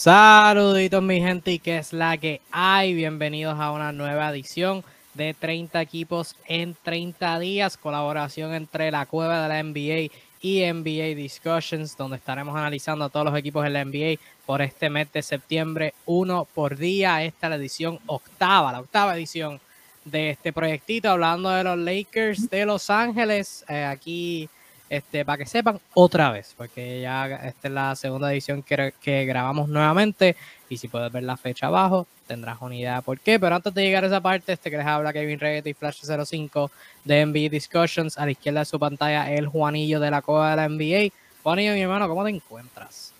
Saluditos mi gente y que es la que hay. Bienvenidos a una nueva edición de 30 equipos en 30 días. Colaboración entre la cueva de la NBA y NBA Discussions, donde estaremos analizando a todos los equipos de la NBA por este mes de septiembre, uno por día. Esta es la edición octava, la octava edición de este proyectito, hablando de los Lakers de Los Ángeles. Eh, aquí este, para que sepan otra vez, porque ya esta es la segunda edición que, grabamos nuevamente y si puedes ver la fecha abajo tendrás una idea por qué, pero antes de llegar a esa parte, este que les habla Kevin Reyes y Flash 05 de NBA Discussions, a la izquierda de su pantalla el Juanillo de la Copa de la NBA. Juanillo, mi hermano, ¿cómo te encuentras?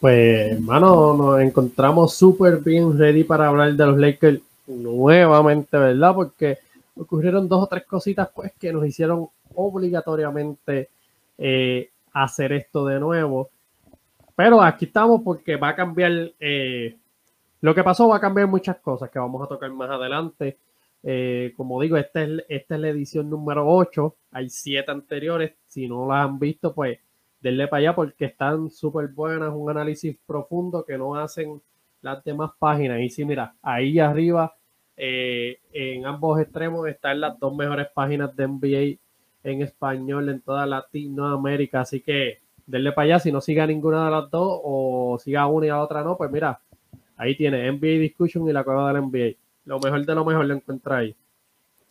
Pues, hermano, nos encontramos súper bien ready para hablar de los Lakers nuevamente, ¿verdad? Porque ocurrieron dos o tres cositas pues que nos hicieron obligatoriamente eh, hacer esto de nuevo. Pero aquí estamos porque va a cambiar, eh, lo que pasó va a cambiar muchas cosas que vamos a tocar más adelante. Eh, como digo, esta es, esta es la edición número 8, hay siete anteriores, si no las han visto, pues denle para allá porque están súper buenas, un análisis profundo que no hacen las demás páginas. Y sí, mira, ahí arriba, en ambos extremos, están las dos mejores páginas de NBA en español en toda Latinoamérica. Así que denle para allá. Si no siga ninguna de las dos o siga una y la otra no, pues mira, ahí tiene NBA Discussion y la cueva del NBA. Lo mejor de lo mejor lo encuentra ahí.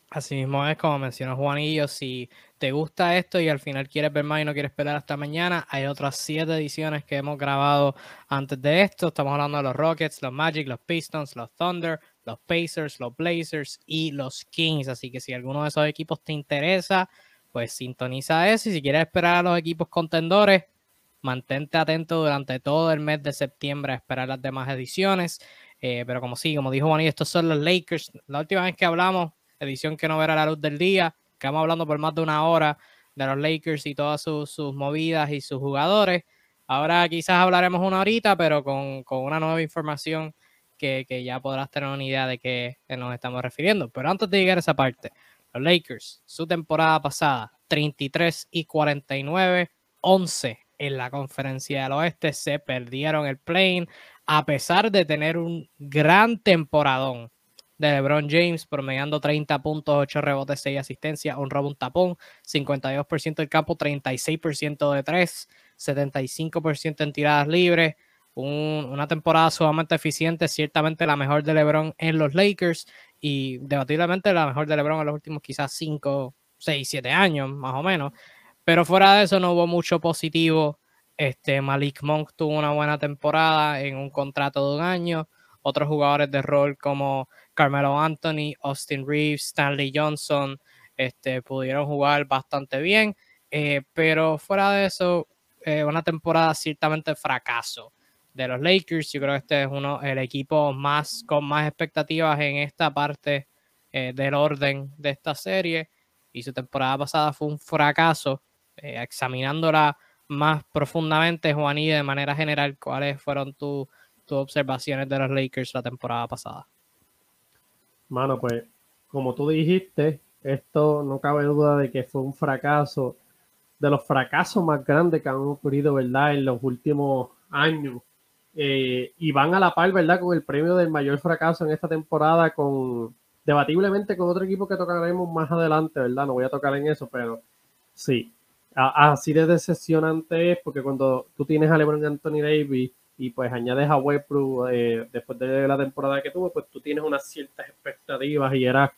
Así es como mencionó Juanillo, si te gusta esto y al final quieres ver más y no quieres esperar hasta mañana, hay otras siete ediciones que hemos grabado antes de esto. Estamos hablando de los Rockets, los Magic, los Pistons, los Thunder, los Pacers, los Blazers y los Kings. Así que si alguno de esos equipos te interesa, pues sintoniza eso y si quieres esperar a los equipos contendores, mantente atento durante todo el mes de septiembre a esperar las demás ediciones. Eh, pero como sí, como dijo Juan, estos son los Lakers. La última vez que hablamos, edición que no verá la luz del día, quedamos hablando por más de una hora de los Lakers y todas sus, movidas y sus jugadores. Ahora quizás hablaremos una horita, pero con, una nueva información que, ya podrás tener una idea de qué nos estamos refiriendo. Pero antes de llegar a esa parte, los Lakers, su temporada pasada, 33 y 49, 11 en la conferencia del oeste, se perdieron el plane a pesar de tener un gran temporadón de LeBron James, promediando 30 puntos, 8 rebotes, 6 asistencias, un robo, tapón, 52% del campo, 36% de 3, 75% en tiradas libres, una temporada sumamente eficiente, ciertamente la mejor de LeBron en los Lakers y debatiblemente la mejor de LeBron en los últimos quizás 5, 6, 7 años, más o menos. Pero fuera de eso no hubo mucho positivo. Este, Malik Monk tuvo una buena temporada en un contrato de un año. Otros jugadores de rol como Carmelo Anthony, Austin Reeves, Stanley Johnson, este, pudieron jugar bastante bien. Eh, pero fuera de eso, eh, una temporada ciertamente fracaso de los Lakers. Yo creo que este es uno el equipo más con más expectativas en esta parte eh, del orden de esta serie. Y su temporada pasada fue un fracaso. Eh, examinándola más profundamente, Juan, y de manera general, ¿cuáles fueron tus observaciones de los Lakers la temporada pasada? Mano, pues, como tú dijiste, esto no cabe duda de que fue un fracaso, de los fracasos más grandes que han ocurrido, ¿verdad?, en los últimos años eh, y van a la par, ¿verdad? Con el premio del mayor fracaso en esta temporada, con debatiblemente con otro equipo que tocaremos más adelante, ¿verdad? No voy a tocar en eso, pero sí. así de decepcionante es porque cuando tú tienes a LeBron Anthony Davis y pues añades a Westbrook eh, después de la temporada que tuvo, pues tú tienes unas ciertas expectativas y era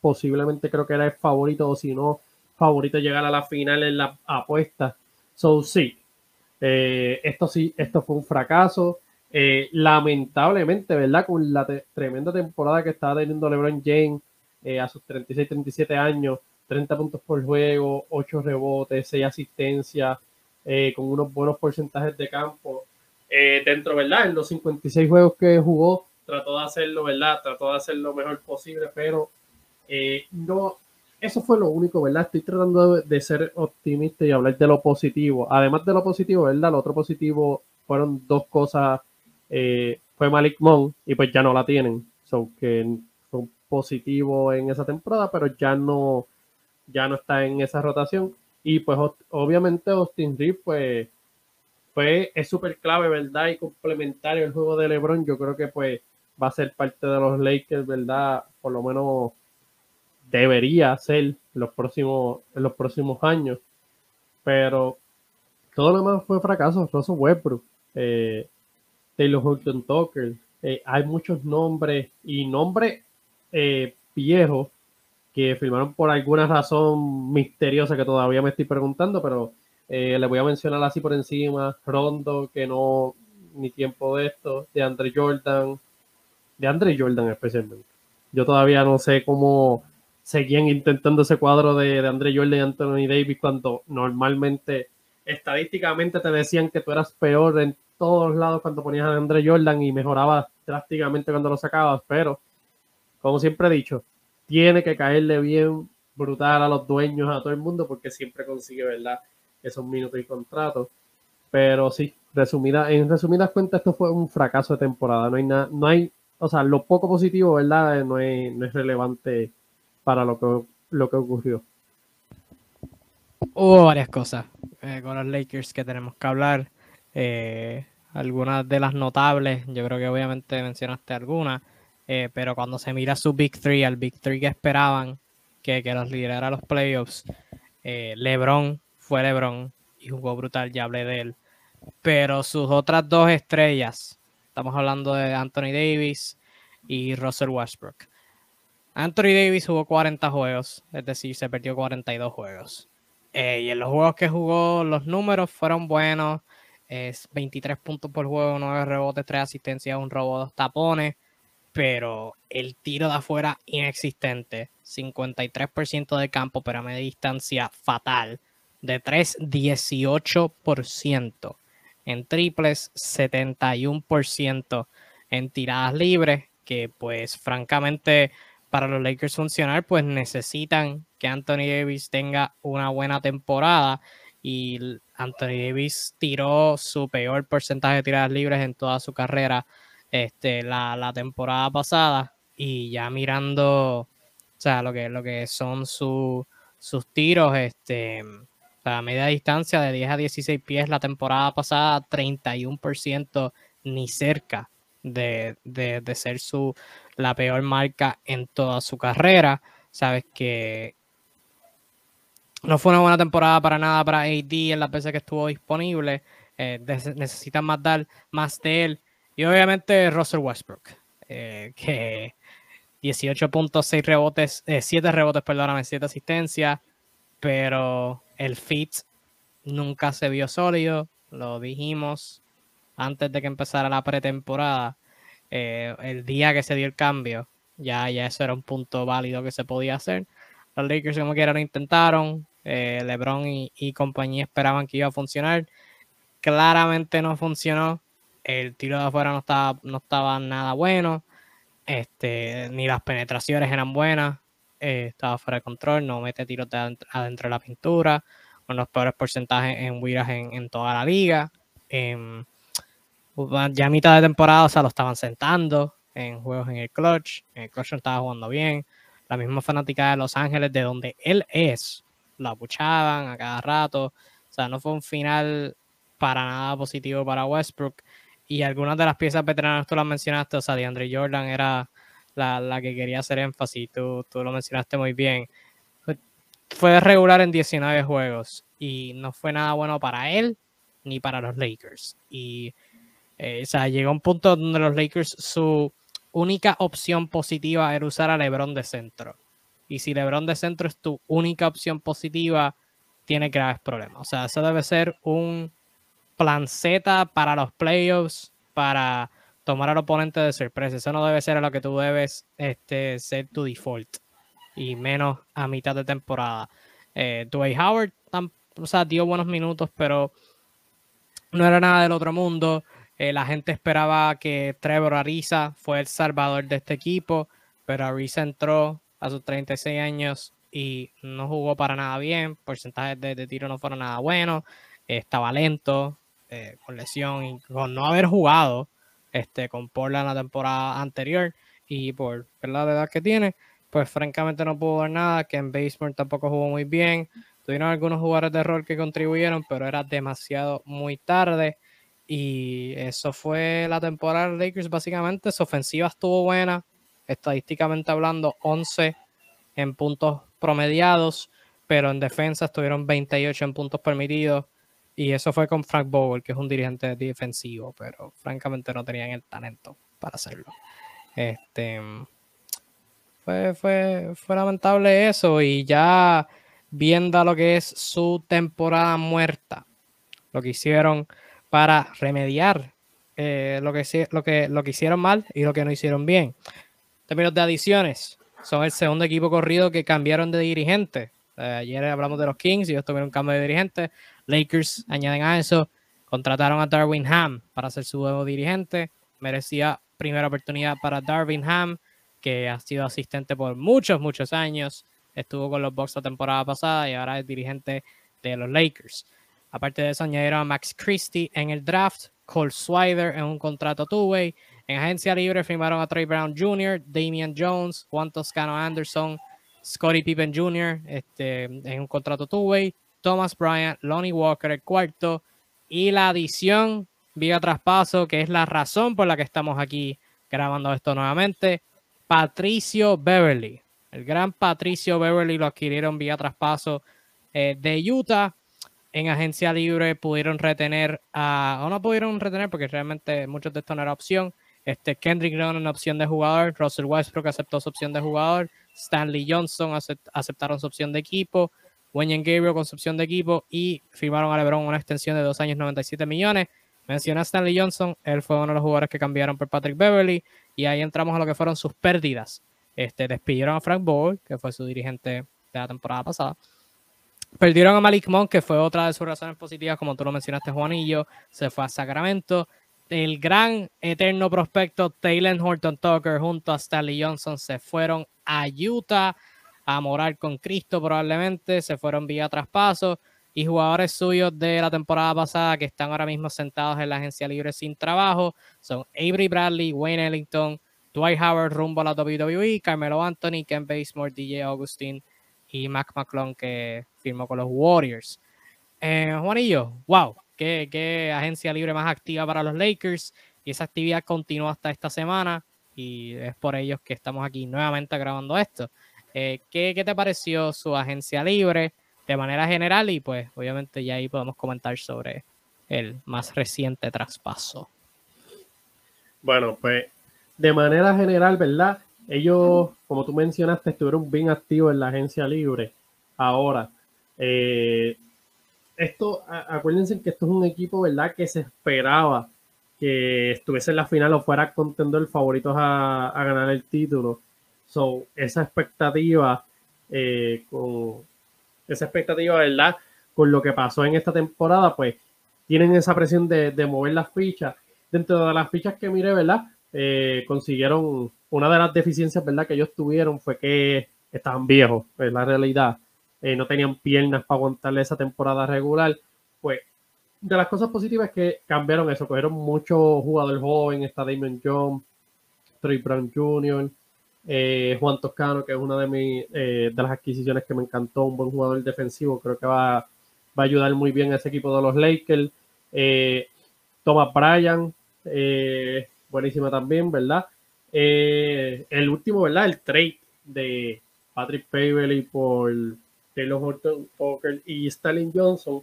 posiblemente creo que era el favorito o si no favorito llegar a la final en la apuesta. So sí, eh, esto sí, esto fue un fracaso. Eh, lamentablemente, ¿verdad? Con la tremenda temporada que estaba teniendo LeBron James eh, a sus 36, 37 años, 30 puntos por juego, 8 rebotes, 6 asistencias, con unos buenos porcentajes de campo. dentro, ¿verdad? En los 56 juegos que jugó, trató de hacerlo, ¿verdad? Trató de hacer lo mejor posible, pero no, eso fue lo único, ¿verdad? Estoy tratando de, ser optimista y hablar de lo positivo. Además de lo positivo, ¿verdad? Lo otro positivo fueron dos cosas. Eh, fue Malik Monk y pues ya no la tienen. Son que fue un positivo en esa temporada, pero ya no, ya no está en esa rotación. Y pues obviamente Austin Reeves, pues pues es súper clave, ¿verdad? Y complementario el juego de LeBron. Yo creo que pues va a ser parte de los Lakers, ¿verdad? Por lo menos debería ser en los próximos, en los próximos años. Pero todo lo demás fue fracaso. Russell Westbrook, eh, Taylor Horton Tucker. Eh, hay muchos nombres y nombres eh, viejos que firmaron por alguna razón misteriosa que todavía me estoy preguntando, pero eh, le voy a mencionar así por encima. Rondo, que no, ni tiempo de esto, de Andre Jordan, de Andre Jordan especialmente. Yo todavía no sé cómo seguían intentando ese cuadro de, de Andre Jordan y Anthony Davis cuando normalmente estadísticamente te decían que tú eras peor en todos lados cuando ponías a Andre Jordan y mejorabas drásticamente cuando lo sacabas, pero como siempre he dicho, tiene que caerle bien brutal a los dueños, a todo el mundo, porque siempre consigue, ¿verdad? Esos minutos y contratos. Pero sí, resumida, en resumidas cuentas, esto fue un fracaso de temporada. No hay nada, no hay, o sea, lo poco positivo, ¿verdad? No no es relevante para lo que, lo que ocurrió. Hubo varias cosas eh, con los Lakers que tenemos que hablar. Eh, algunas de las notables, yo creo que obviamente mencionaste algunas, eh, pero cuando se mira su Big Three, al Big Three que esperaban que, que los liderara los playoffs, LeBron fue LeBron y jugó brutal, ya hablé de él. Pero sus otras dos estrellas, estamos hablando de Anthony Davis y Russell Westbrook. Anthony Davis jugó 40 juegos, es decir, se perdió 42 juegos. Eh, y en los juegos que jugó, los números fueron buenos. Es 23 puntos por juego, 9 rebotes, 3 asistencias, un robo, 2 tapones. Pero el tiro de afuera inexistente. 53% de campo, pero a media distancia fatal. De 3, 18%. En triples, 71%. En tiradas libres, que pues francamente para los Lakers funcionar, pues necesitan que Anthony Davis tenga una buena temporada. Y Anthony Davis tiró su peor porcentaje de tiradas libres en toda su carrera este, la, temporada pasada. Y ya mirando, o sea, lo que, lo que son sus tiros, este, a media distancia de 10 a 16 pies la temporada pasada, 31% ni cerca de, de ser su, la peor marca en toda su carrera. Sabes que no fue una buena temporada para nada para AD en las veces que estuvo disponible. Eh, necesitan más dar más de él. Y obviamente Russell Westbrook, eh, que 18.6 rebotes, 7 eh, rebotes, perdóname, 7 asistencias, pero el fit nunca se vio sólido, lo dijimos antes de que empezara la pretemporada. Eh, el día que se dio el cambio, ya, ya eso era un punto válido que se podía hacer. Los Lakers como quiera lo intentaron, eh, LeBron y, compañía esperaban que iba a funcionar. Claramente no funcionó. El tiro de afuera no estaba, no estaba nada bueno. Este, ni las penetraciones eran buenas. Eh, estaba fuera de control. No mete tiros de adentro, de la pintura. Con los peores porcentajes en Wiras en, en, toda la liga. Em, ya a mitad de temporada, o sea, lo estaban sentando en juegos en el clutch. En el clutch no estaba jugando bien. La misma fanática de Los Ángeles, de donde él es, lo apuchaban a cada rato. O sea, no fue un final para nada positivo para Westbrook. Y algunas de las piezas veteranas tú las mencionaste, o sea, DeAndre Jordan era la, que quería hacer énfasis, tú, tú lo mencionaste muy bien. Fue regular en 19 juegos y no fue nada bueno para él ni para los Lakers. Y eh, o sea, llegó un punto donde los Lakers, su única opción positiva era usar a LeBron de centro. Y si LeBron de centro es tu única opción positiva, tiene graves problemas. O sea, eso debe ser un plan Z para los playoffs, para tomar al oponente de sorpresa. Eso no debe ser a lo que tú debes este, ser tu default. Y menos a mitad de temporada. Eh, Dwayne Howard o sea, dio buenos minutos, pero no era nada del otro mundo. Eh, la gente esperaba que Trevor Ariza fue el salvador de este equipo, pero Ariza entró a sus 36 años y no jugó para nada bien. Porcentajes de, tiro no fueron nada buenos. estaba lento, eh, con lesión y con no haber jugado este, con Portland la temporada anterior y por la edad que tiene, pues francamente no pudo ver nada. Que en Baseball tampoco jugó muy bien. Tuvieron algunos jugadores de rol que contribuyeron, pero era demasiado muy tarde. Y eso fue la temporada de Lakers básicamente. Su ofensiva estuvo buena, estadísticamente hablando, 11 en puntos promediados, pero en defensa estuvieron 28 en puntos permitidos. Y eso fue con Frank Bowl, que es un dirigente defensivo, pero francamente no tenían el talento para hacerlo. Este, fue, fue, fue lamentable eso y ya viendo lo que es su temporada muerta, lo que hicieron para remediar eh, lo, que, lo, que, lo que hicieron mal y lo que no hicieron bien. En términos de adiciones, son el segundo equipo corrido que cambiaron de dirigente. Eh, ayer hablamos de los Kings y ellos tuvieron un cambio de dirigente. Lakers añaden a eso, contrataron a Darwin Ham para ser su nuevo dirigente. Merecía primera oportunidad para Darwin Ham, que ha sido asistente por muchos, muchos años. Estuvo con los Bucks la temporada pasada y ahora es dirigente de los Lakers. Aparte de eso, añadieron a Max Christie en el draft, Cole Swider en un contrato two-way. En agencia libre firmaron a Trey Brown Jr., Damian Jones, Juan Toscano Anderson, Scottie Pippen Jr. Este, en un contrato two-way, Thomas Bryant, Lonnie Walker el cuarto y la adición vía traspaso, que es la razón por la que estamos aquí grabando esto nuevamente. Patricio Beverly, el gran Patricio Beverly lo adquirieron vía traspaso eh, de Utah. En agencia libre pudieron retener a, o no pudieron retener porque realmente muchos de esto no era opción. Este Kendrick Nunn en opción de jugador, Russell Westbrook aceptó su opción de jugador, Stanley Johnson aceptaron su opción de equipo, Wayne Gabriel con su opción de equipo y firmaron a LeBron una extensión de dos años 97 millones. Menciona a Stanley Johnson, él fue uno de los jugadores que cambiaron por Patrick Beverly y ahí entramos a lo que fueron sus pérdidas. Este, despidieron a Frank Bowl, que fue su dirigente de la temporada pasada. Perdieron a Malik Monk, que fue otra de sus razones positivas, como tú lo mencionaste, Juanillo. Se fue a Sacramento. El gran eterno prospecto Taylor Horton Tucker junto a Stanley Johnson se fueron a Utah a morar con Cristo probablemente. Se fueron vía traspaso y jugadores suyos de la temporada pasada que están ahora mismo sentados en la agencia libre sin trabajo son Avery Bradley, Wayne Ellington, Dwight Howard rumbo a la WWE, Carmelo Anthony, Ken Basemore, DJ Augustine y Mac McClung que firmó con los Warriors. Eh, Juanillo, wow, qué, agencia libre más activa para los Lakers y esa actividad continúa hasta esta semana y es por ellos que estamos aquí nuevamente grabando esto. Eh, ¿qué, ¿Qué te pareció su agencia libre? de manera general y pues obviamente ya ahí podemos comentar sobre el más reciente traspaso. Bueno, pues de manera general, ¿verdad? Ellos, como tú mencionaste, estuvieron bien activos en la agencia libre. Ahora, eh, esto, acuérdense que esto es un equipo, ¿verdad? Que se esperaba que estuviese en la final o fuera contender favoritos a, a ganar el título. So, esa expectativa eh, con, esa expectativa, ¿verdad? Con lo que pasó en esta temporada, pues tienen esa presión de, mover las fichas. Dentro de las fichas que miré, ¿verdad? Eh, consiguieron una de las deficiencias, ¿verdad? Que ellos tuvieron fue que estaban viejos, es la realidad. Eh, no tenían piernas para aguantarle esa temporada regular. Pues de las cosas positivas es que cambiaron eso, cogieron mucho jugador joven, está Damon Jones, Trey Brown Jr., eh, Juan Toscano, que es una de, mis, eh, de las adquisiciones que me encantó, un buen jugador defensivo, creo que va, va a ayudar muy bien a ese equipo de los Lakers. Thomas Bryan, buenísima también, ¿verdad? el último, ¿verdad? El trade de Patrick Beverly por Taylor Horton Tucker y Stalin Johnson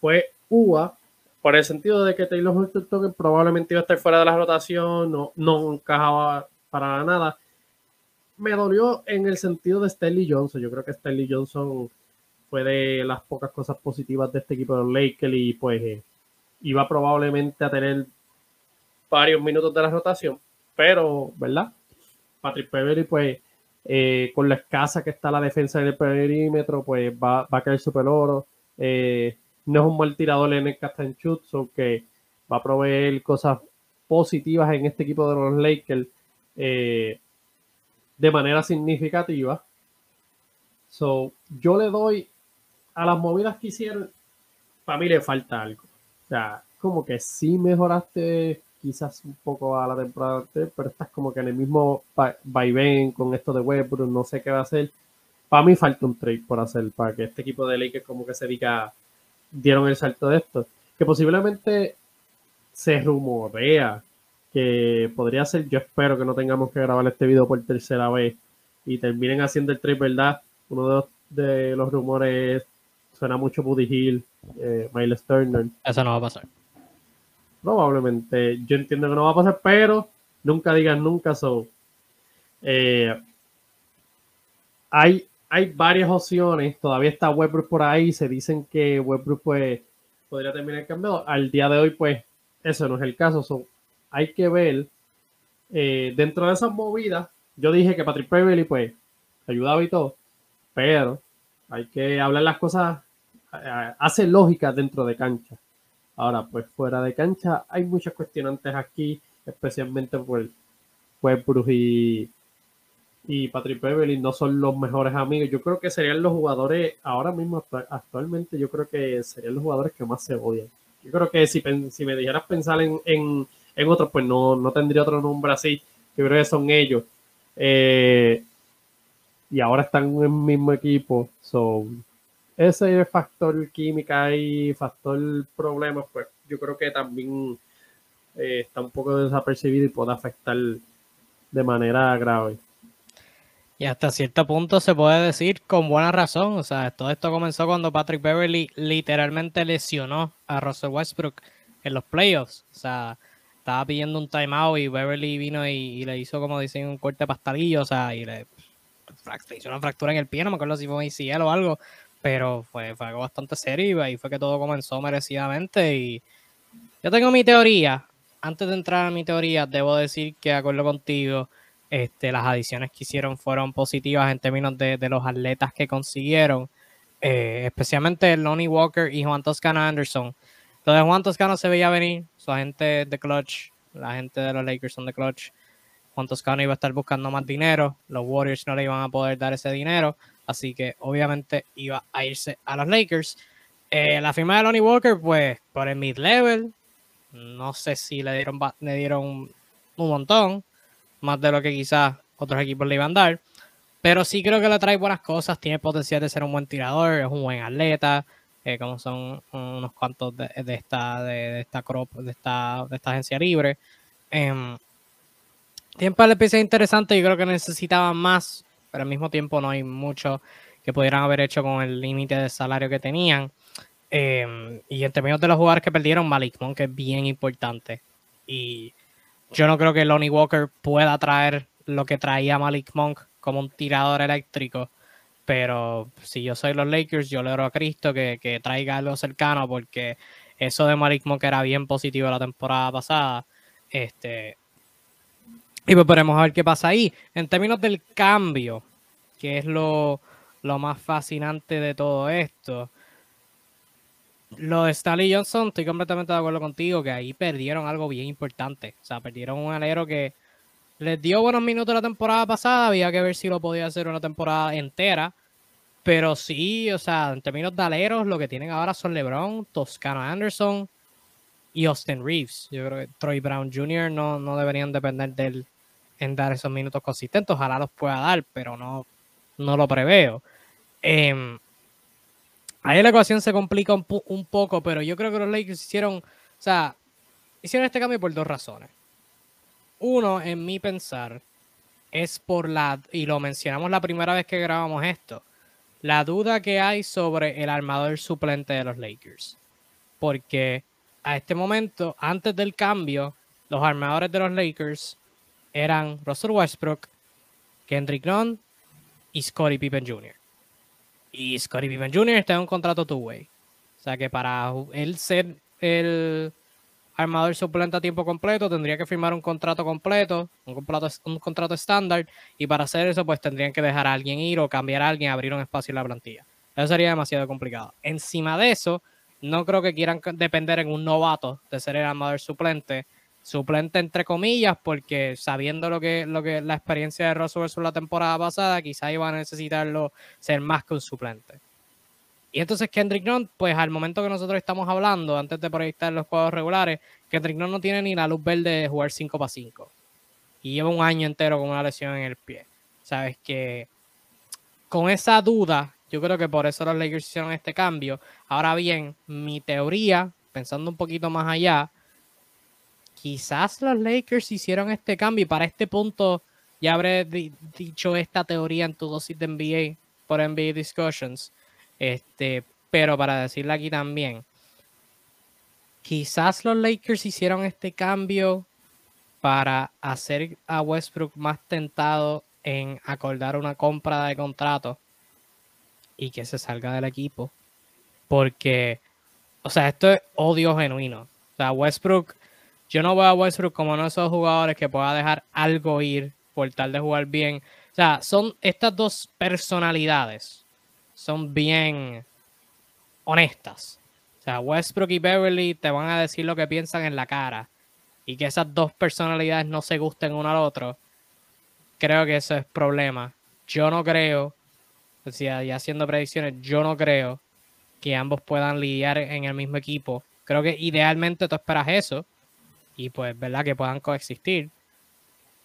fue UA por el sentido de que Taylor Horton Tucker probablemente iba a estar fuera de la rotación, no, no encajaba para nada me dolió en el sentido de Stanley Johnson. Yo creo que Stanley Johnson fue de las pocas cosas positivas de este equipo de Lakers y pues eh, iba probablemente a tener varios minutos de la rotación, pero, ¿verdad? Patrick Beverly, pues, eh, con la escasa que está la defensa en el perímetro, pues va, a caer super oro. Eh, no es un mal tirador en el cast and shoot, que va a proveer cosas positivas en este equipo de los Lakers de manera significativa. So, yo le doy a las movidas que hicieron, para mí le falta algo. O sea, como que sí mejoraste quizás un poco a la temporada anterior, pero estás como que en el mismo vaivén con esto de Westbrook, no sé qué va a hacer. Para mí falta un trade por hacer, para que este equipo de Lakers como que se diga, dieron el salto de esto. Que posiblemente se rumorea que podría ser, yo espero que no tengamos que grabar este video por tercera vez y terminen haciendo el trip, ¿verdad? Uno de los, de los rumores suena mucho Buddy Hill, eh, Miles Turner. Eso no va a pasar. Probablemente, yo entiendo que no va a pasar, pero nunca digan nunca, so. Eh, hay, hay varias opciones, todavía está Westbrook por ahí, se dicen que Westbrook pues podría terminar cambiado. Al día de hoy, pues, eso no es el caso. So, hay que ver eh, dentro de esas movidas. Yo dije que Patrick Beverly, pues, ayudaba y todo, pero hay que hablar las cosas, hace lógica dentro de cancha. Ahora, pues fuera de cancha hay muchas cuestionantes aquí, especialmente por Westbrook y, y Patrick Beverly no son los mejores amigos. Yo creo que serían los jugadores, ahora mismo, actualmente, yo creo que serían los jugadores que más se odian. Yo creo que si, si me dijeras pensar en, en, en otros, pues no, no tendría otro nombre así. Yo creo que son ellos. Eh, y ahora están en el mismo equipo. son ese factor química y factor problemas, pues yo creo que también eh, está un poco desapercibido y puede afectar de manera grave. Y hasta cierto punto se puede decir con buena razón. O sea, todo esto comenzó cuando Patrick Beverly literalmente lesionó a Russell Westbrook en los playoffs. O sea, estaba pidiendo un timeout y Beverly vino y, le hizo como dicen un corte pastelillo. O sea, y le, hizo una fractura en el pie. No me acuerdo si fue un ACL o algo. Pero fue, fue algo bastante serio y ahí fue que todo comenzó merecidamente. Y yo tengo mi teoría. Antes de entrar a mi teoría, debo decir que, de acuerdo contigo, este, las adiciones que hicieron fueron positivas en términos de, los atletas que consiguieron, eh, especialmente Lonnie Walker y Juan Toscano Anderson. Lo de Juan Toscano se veía venir, su agente de Clutch, la gente de los Lakers son de Clutch. Juan Toscano iba a estar buscando más dinero, los Warriors no le iban a poder dar ese dinero, así que obviamente iba a irse a los Lakers. Eh, la firma de Lonnie Walker, pues por el mid-level, no sé si le dieron, le dieron un montón, más de lo que quizás otros equipos le iban a dar. Pero sí creo que le trae buenas cosas, tiene potencial de ser un buen tirador, es un buen atleta, eh, como son unos cuantos de, esta de, esta crop, de esta, de esta agencia libre. Eh, tiempo de pieza interesante, yo creo que necesitaban más, pero al mismo tiempo no hay mucho que pudieran haber hecho con el límite de salario que tenían. Em, y en términos de los jugadores que perdieron, Malik Monk es bien importante. Y yo no creo que Lonnie Walker pueda traer lo que traía Malik Monk como un tirador eléctrico. Pero si yo soy los Lakers, yo le oro a Cristo que, que traiga algo cercano porque eso de Malik Monk era bien positivo la temporada pasada. Este, y pues veremos a ver qué pasa ahí. En términos del cambio, que es lo, lo más fascinante de todo esto. Lo de Stanley Johnson, estoy completamente de acuerdo contigo que ahí perdieron algo bien importante. O sea, perdieron un alero que les dio buenos minutos la temporada pasada. Había que ver si lo podía hacer una temporada entera. Pero sí, o sea, en términos de aleros, lo que tienen ahora son LeBron, Toscano Anderson y Austin Reeves. Yo creo que Troy Brown Jr. no, no deberían depender de él en dar esos minutos consistentes. Ojalá los pueda dar, pero no, no lo preveo. Eh, Ahí la ecuación se complica un, poco, pero yo creo que los Lakers hicieron, o sea, hicieron este cambio por dos razones. Uno, en mi pensar, es por la, y lo mencionamos la primera vez que grabamos esto, la duda que hay sobre el armador suplente de los Lakers. Porque a este momento, antes del cambio, los armadores de los Lakers eran Russell Westbrook, Kendrick Nunn y Scottie Pippen Jr. Y Scottie Pippen Jr. está en un contrato two-way. O sea que para él ser el armador suplente a tiempo completo, tendría que firmar un contrato completo, un contrato, un contrato estándar, y para hacer eso, pues tendrían que dejar a alguien ir o cambiar a alguien, abrir un espacio en la plantilla. Eso sería demasiado complicado. Encima de eso, no creo que quieran depender en un novato de ser el armador suplente, suplente entre comillas, porque sabiendo lo que, lo que la experiencia de Russell versus la temporada pasada, quizá iban a necesitarlo ser más que un suplente. Y entonces Kendrick Nunn, pues al momento que nosotros estamos hablando, antes de proyectar los juegos regulares, Kendrick Nunn no tiene ni la luz verde de jugar 5 para 5. Y lleva un año entero con una lesión en el pie. Sabes que con esa duda, yo creo que por eso los Lakers hicieron este cambio. Ahora bien, mi teoría, pensando un poquito más allá, quizás los Lakers hicieron este cambio y para este punto ya habré dicho esta teoría en tu dosis de NBA por NBA Discussions. Este, pero para decirle aquí también, quizás los Lakers hicieron este cambio para hacer a Westbrook más tentado en acordar una compra de contrato y que se salga del equipo. Porque, o sea, esto es odio genuino. O sea, Westbrook, yo no veo a Westbrook como uno de esos jugadores que pueda dejar algo ir por tal de jugar bien. O sea, son estas dos personalidades, son bien honestas. O sea, Westbrook y Beverly te van a decir lo que piensan en la cara. Y que esas dos personalidades no se gusten uno al otro. Creo que eso es problema. Yo no creo, o sea, y haciendo predicciones, yo no creo que ambos puedan lidiar en el mismo equipo. Creo que idealmente tú esperas eso. Y pues, ¿verdad? Que puedan coexistir.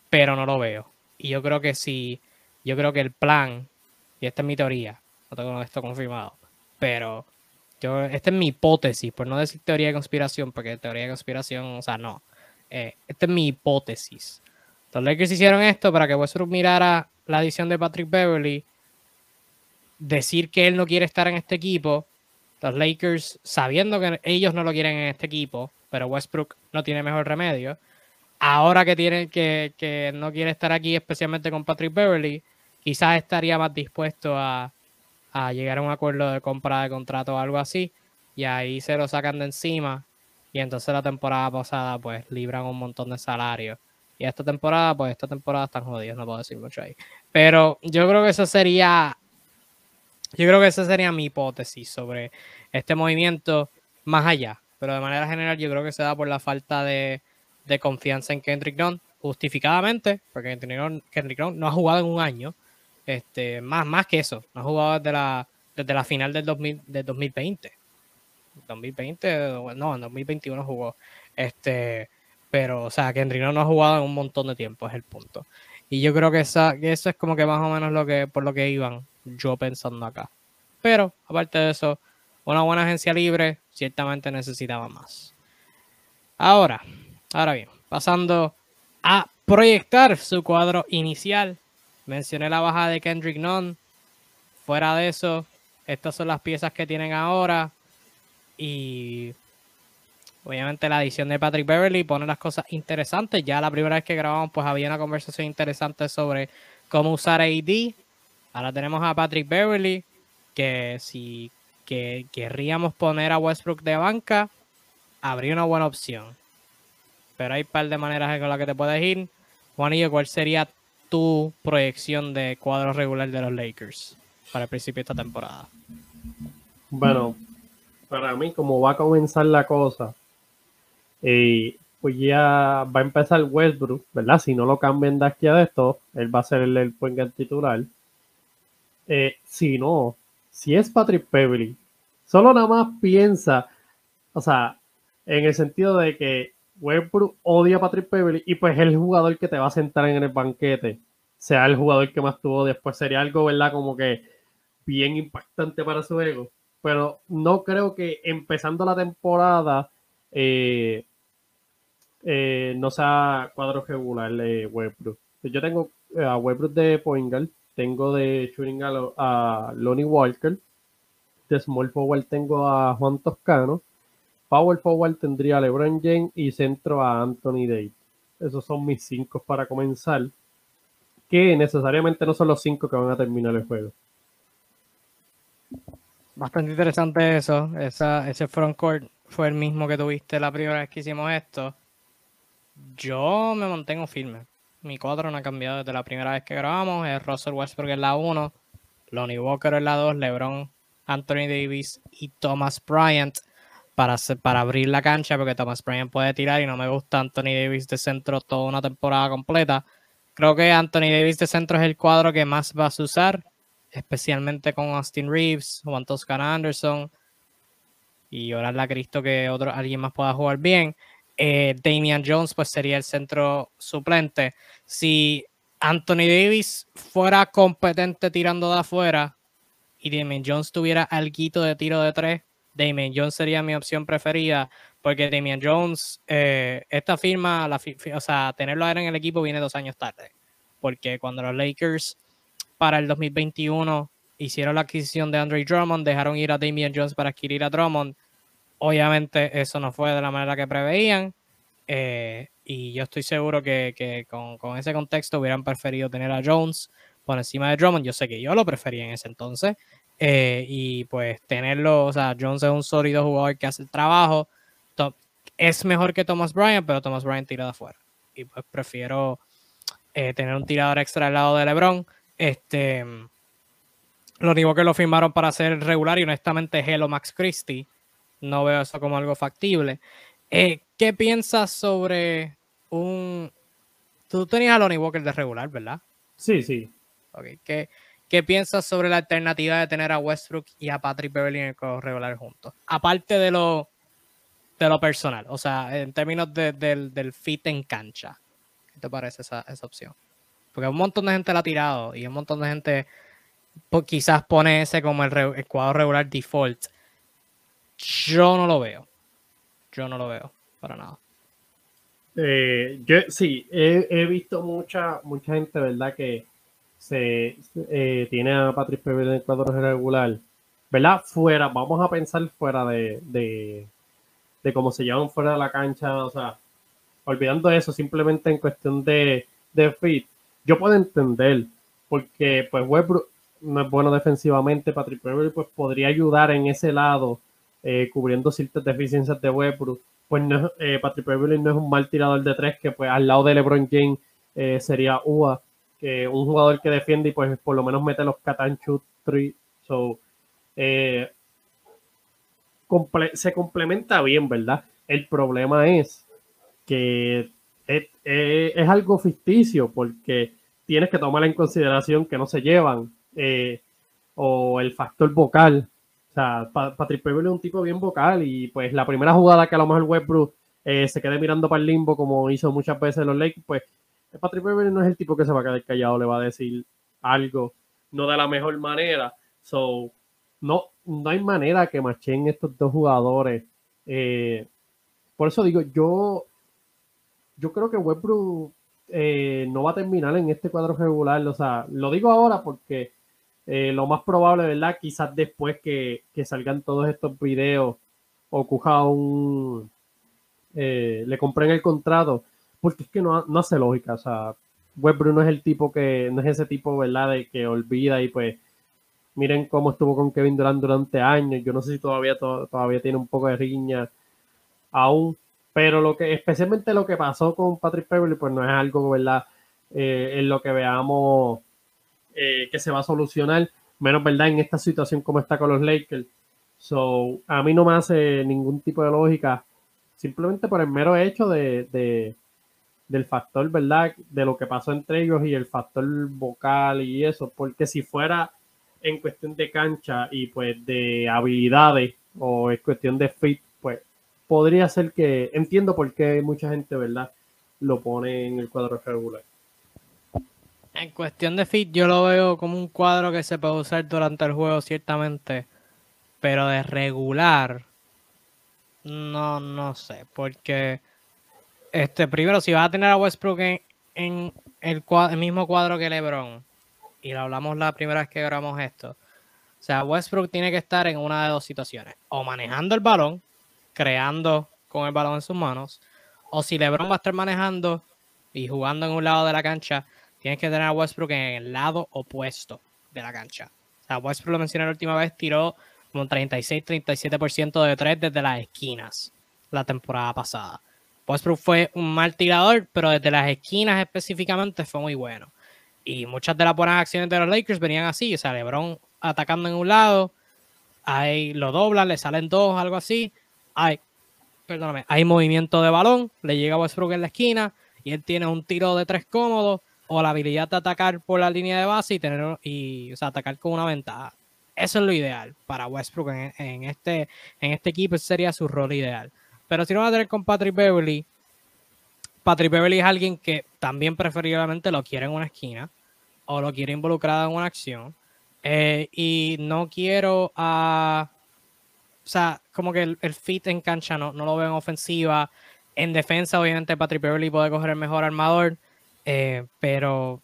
Pero no lo veo. Y yo creo que si, yo creo que el plan, y esta es mi teoría, no tengo esto confirmado, pero yo, esta es mi hipótesis, por no decir teoría de conspiración, porque teoría de conspiración, o sea, no. Eh, esta es mi hipótesis. Los Lakers hicieron esto para que Westbrook mirara la edición de Patrick Beverly, decir que él no quiere estar en este equipo. Los Lakers, sabiendo que ellos no lo quieren en este equipo, pero Westbrook no tiene mejor remedio. Ahora que, tiene, que, que no quiere estar aquí, especialmente con Patrick Beverly, quizás estaría más dispuesto a, a llegar a un acuerdo de compra de contrato o algo así, y ahí se lo sacan de encima, y entonces la temporada pasada pues libran un montón de salario. Y esta temporada, pues esta temporada están jodidos, no puedo decir mucho ahí. Pero yo creo que eso sería, yo creo que esa sería mi hipótesis sobre este movimiento más allá. Pero de manera general yo creo que se da por la falta de, de confianza en Kendrick Nunn, justificadamente, porque Kendrick Nunn no ha jugado en un año. Este, más, más que eso, no ha jugado desde la, desde la final del, 2000, del 2020. 2020, no, en 2021 jugó. Este, pero, o sea, Kendrick no ha jugado en un montón de tiempo, es el punto. Y yo creo que, esa, eso es como que más o menos lo que, por lo que iban yo pensando acá. Pero, aparte de eso, una buena agencia libre ciertamente necesitaba más. Ahora, ahora bien, pasando a proyectar su cuadro inicial. Mencioné la baja de Kendrick Nunn. Fuera de eso, estas son las piezas que tienen ahora. Y obviamente la edición de Patrick Beverly pone las cosas interesantes. Ya la primera vez que grabamos, pues había una conversación interesante sobre cómo usar AD. Ahora tenemos a Patrick Beverly, que si que querríamos poner a Westbrook de banca, habría una buena opción. Pero hay un par de maneras con las que te puedes ir. Juanillo, ¿cuál sería tu proyección de cuadro regular de los Lakers para el principio de esta temporada? Bueno, para mí, como va a comenzar la cosa, eh, pues ya va a empezar Westbrook, ¿verdad? Si no lo cambian de aquí a esto, él va a ser el, el titular. Eh, si no, si es Patrick Beverly, solo nada más piensa, o sea, en el sentido de que Westbrook odia a Patrick Beverly y pues es el jugador que te va a sentar en el banquete, sea el jugador que más tuvo después, sería algo, ¿verdad? Como que bien impactante para su ego. Pero no creo que empezando la temporada eh, eh, no sea cuadro regular de Westbrook. Yo tengo a Westbrook de Poingal, tengo de shooting a, Lonnie Walker, de small forward tengo a Juan Toscano, Power forward tendría a LeBron James y centro a Anthony Davis. Esos son mis cinco para comenzar, que necesariamente no son los cinco que van a terminar el juego. Bastante interesante eso. Esa, ese frontcourt fue el mismo que tuviste la primera vez que hicimos esto. Yo me mantengo firme. Mi cuadro no ha cambiado desde la primera vez que grabamos. Russell Westbrook en la 1, Lonnie Walker en la 2, LeBron, Anthony Davis y Thomas Bryant para, para abrir la cancha porque Thomas Bryant puede tirar y no me gusta Anthony Davis de centro toda una temporada completa. Creo que Anthony Davis de centro es el cuadro que más vas a usar, especialmente con Austin Reeves, Juan Toscana Anderson y orarle a Cristo que otro, alguien más pueda jugar bien eh, Damian Jones pues sería el centro suplente. Si Anthony Davis fuera competente tirando de afuera y Damian Jones tuviera algo de tiro de tres, Damian Jones sería mi opción preferida, porque Damian Jones, eh, esta firma, la o sea, tenerlo ahora en el equipo viene dos años tarde, porque cuando los Lakers para el 2021 hicieron la adquisición de Andre Drummond, dejaron ir a Damian Jones para adquirir a Drummond, obviamente eso no fue de la manera que preveían, eh, y yo estoy seguro que, con, ese contexto hubieran preferido tener a Jones por encima de Drummond, yo sé que yo lo prefería en ese entonces, eh, y pues tenerlo, o sea, Jones es un sólido jugador que hace el trabajo, es mejor que Thomas Bryant, pero Thomas Bryant tira de afuera. Y pues prefiero eh, tener un tirador extra al lado de LeBron. Este, lo único que lo firmaron para ser regular y honestamente Hello Max Christie. No veo eso como algo factible. Eh, ¿Qué piensas sobre un... Tú tenías a Lonnie Walker de regular, ¿verdad? Sí, sí. ¿Qué, ¿Qué piensas sobre la alternativa de tener a Westbrook y a Patrick Beverly en el regular juntos? Aparte de lo de lo personal, o sea, en términos del, fit en cancha. ¿Qué te parece esa, opción? Porque un montón de gente la ha tirado y un montón de gente pues, quizás pone ese como el, cuadro regular default. Yo no lo veo. Yo no lo veo para nada. Eh, yo sí, he, visto mucha, mucha gente, ¿verdad? Que se eh, tiene a Patrick Pever en el cuadro regular, ¿verdad? Fuera, vamos a pensar fuera de, de cómo se llevan fuera de la cancha, o sea, olvidando eso, simplemente en cuestión de, de fit, yo puedo entender, porque pues Westbrook no es bueno defensivamente, Patrick Beverly pues podría ayudar en ese lado, eh, cubriendo ciertas deficiencias de Westbrook, pues no, eh, Patrick Beverly no es un mal tirador de tres, que pues al lado de LeBron James eh, sería UA, que un jugador que defiende y pues por lo menos mete los shoot three, so eh, se complementa bien, ¿verdad? El problema es que es, algo ficticio porque tienes que tomar en consideración que no se llevan eh, o el factor vocal. O sea, Patrick Beverly es un tipo bien vocal y pues la primera jugada que a lo mejor Westbrook eh, se quede mirando para el limbo como hizo muchas veces los Lakers, pues Patrick Beverly no es el tipo que se va a quedar callado, le va a decir algo, no de la mejor manera. So, no, no hay manera que machen estos dos jugadores. Eh, por eso digo, yo, yo creo que Westbrook eh, no va a terminar en este cuadro regular. O sea, lo digo ahora porque eh, lo más probable, ¿verdad? Quizás después que, salgan todos estos videos o coja un. le compren el contrato, porque es que no, no hace lógica. O sea, Westbrook no es el tipo que, no es ese tipo, ¿verdad? De que olvida y pues Miren cómo estuvo con Kevin Durant durante años. Yo no sé si todavía, todavía tiene un poco de riña aún. Pero lo que, especialmente lo que pasó con Patrick Beverly, pues no es algo, ¿verdad? Eh, en lo que veamos eh, que se va a solucionar. Menos, ¿verdad? En esta situación como está con los Lakers. So, a mí no me hace ningún tipo de lógica. Simplemente por el mero hecho de, del factor, ¿verdad? De lo que pasó entre ellos y el factor vocal y eso. Porque si fuera en cuestión de cancha y pues de habilidades o es cuestión de fit, pues podría ser que entiendo por qué mucha gente, ¿verdad? Lo pone en el cuadro regular. En cuestión de fit, yo lo veo como un cuadro que se puede usar durante el juego, ciertamente, pero de regular, no, no sé, porque este primero, si vas a tener a Westbrook en, el, mismo cuadro que LeBron, y lo hablamos la primera vez que grabamos esto. O sea, Westbrook tiene que estar en una de dos situaciones. O manejando el balón, creando con el balón en sus manos. O si LeBron va a estar manejando y jugando en un lado de la cancha, tienes que tener a Westbrook en el lado opuesto de la cancha. O sea, Westbrook lo mencioné la última vez, tiró como 36-37% de tres desde las esquinas la temporada pasada. Westbrook fue un mal tirador, pero desde las esquinas específicamente fue muy bueno. Y muchas de las buenas acciones de los Lakers venían así, o sea, LeBron atacando en un lado, ahí lo dobla, le salen dos, algo así, hay, perdóname, hay movimiento de balón, le llega Westbrook en la esquina y él tiene un tiro de tres cómodo o la habilidad de atacar por la línea de base y tener y o sea, atacar con una ventaja. Eso es lo ideal para Westbrook en, este, en este equipo, sería su rol ideal. Pero si no va a tener con Patrick Beverly, Patrick Beverly es alguien que también preferiblemente lo quiere en una esquina o lo quiere involucrado en una acción. Eh, y no quiero a. O sea, como que el, fit en cancha no, no lo veo en ofensiva. En defensa, obviamente, Patrick Beverly puede coger el mejor armador, eh, pero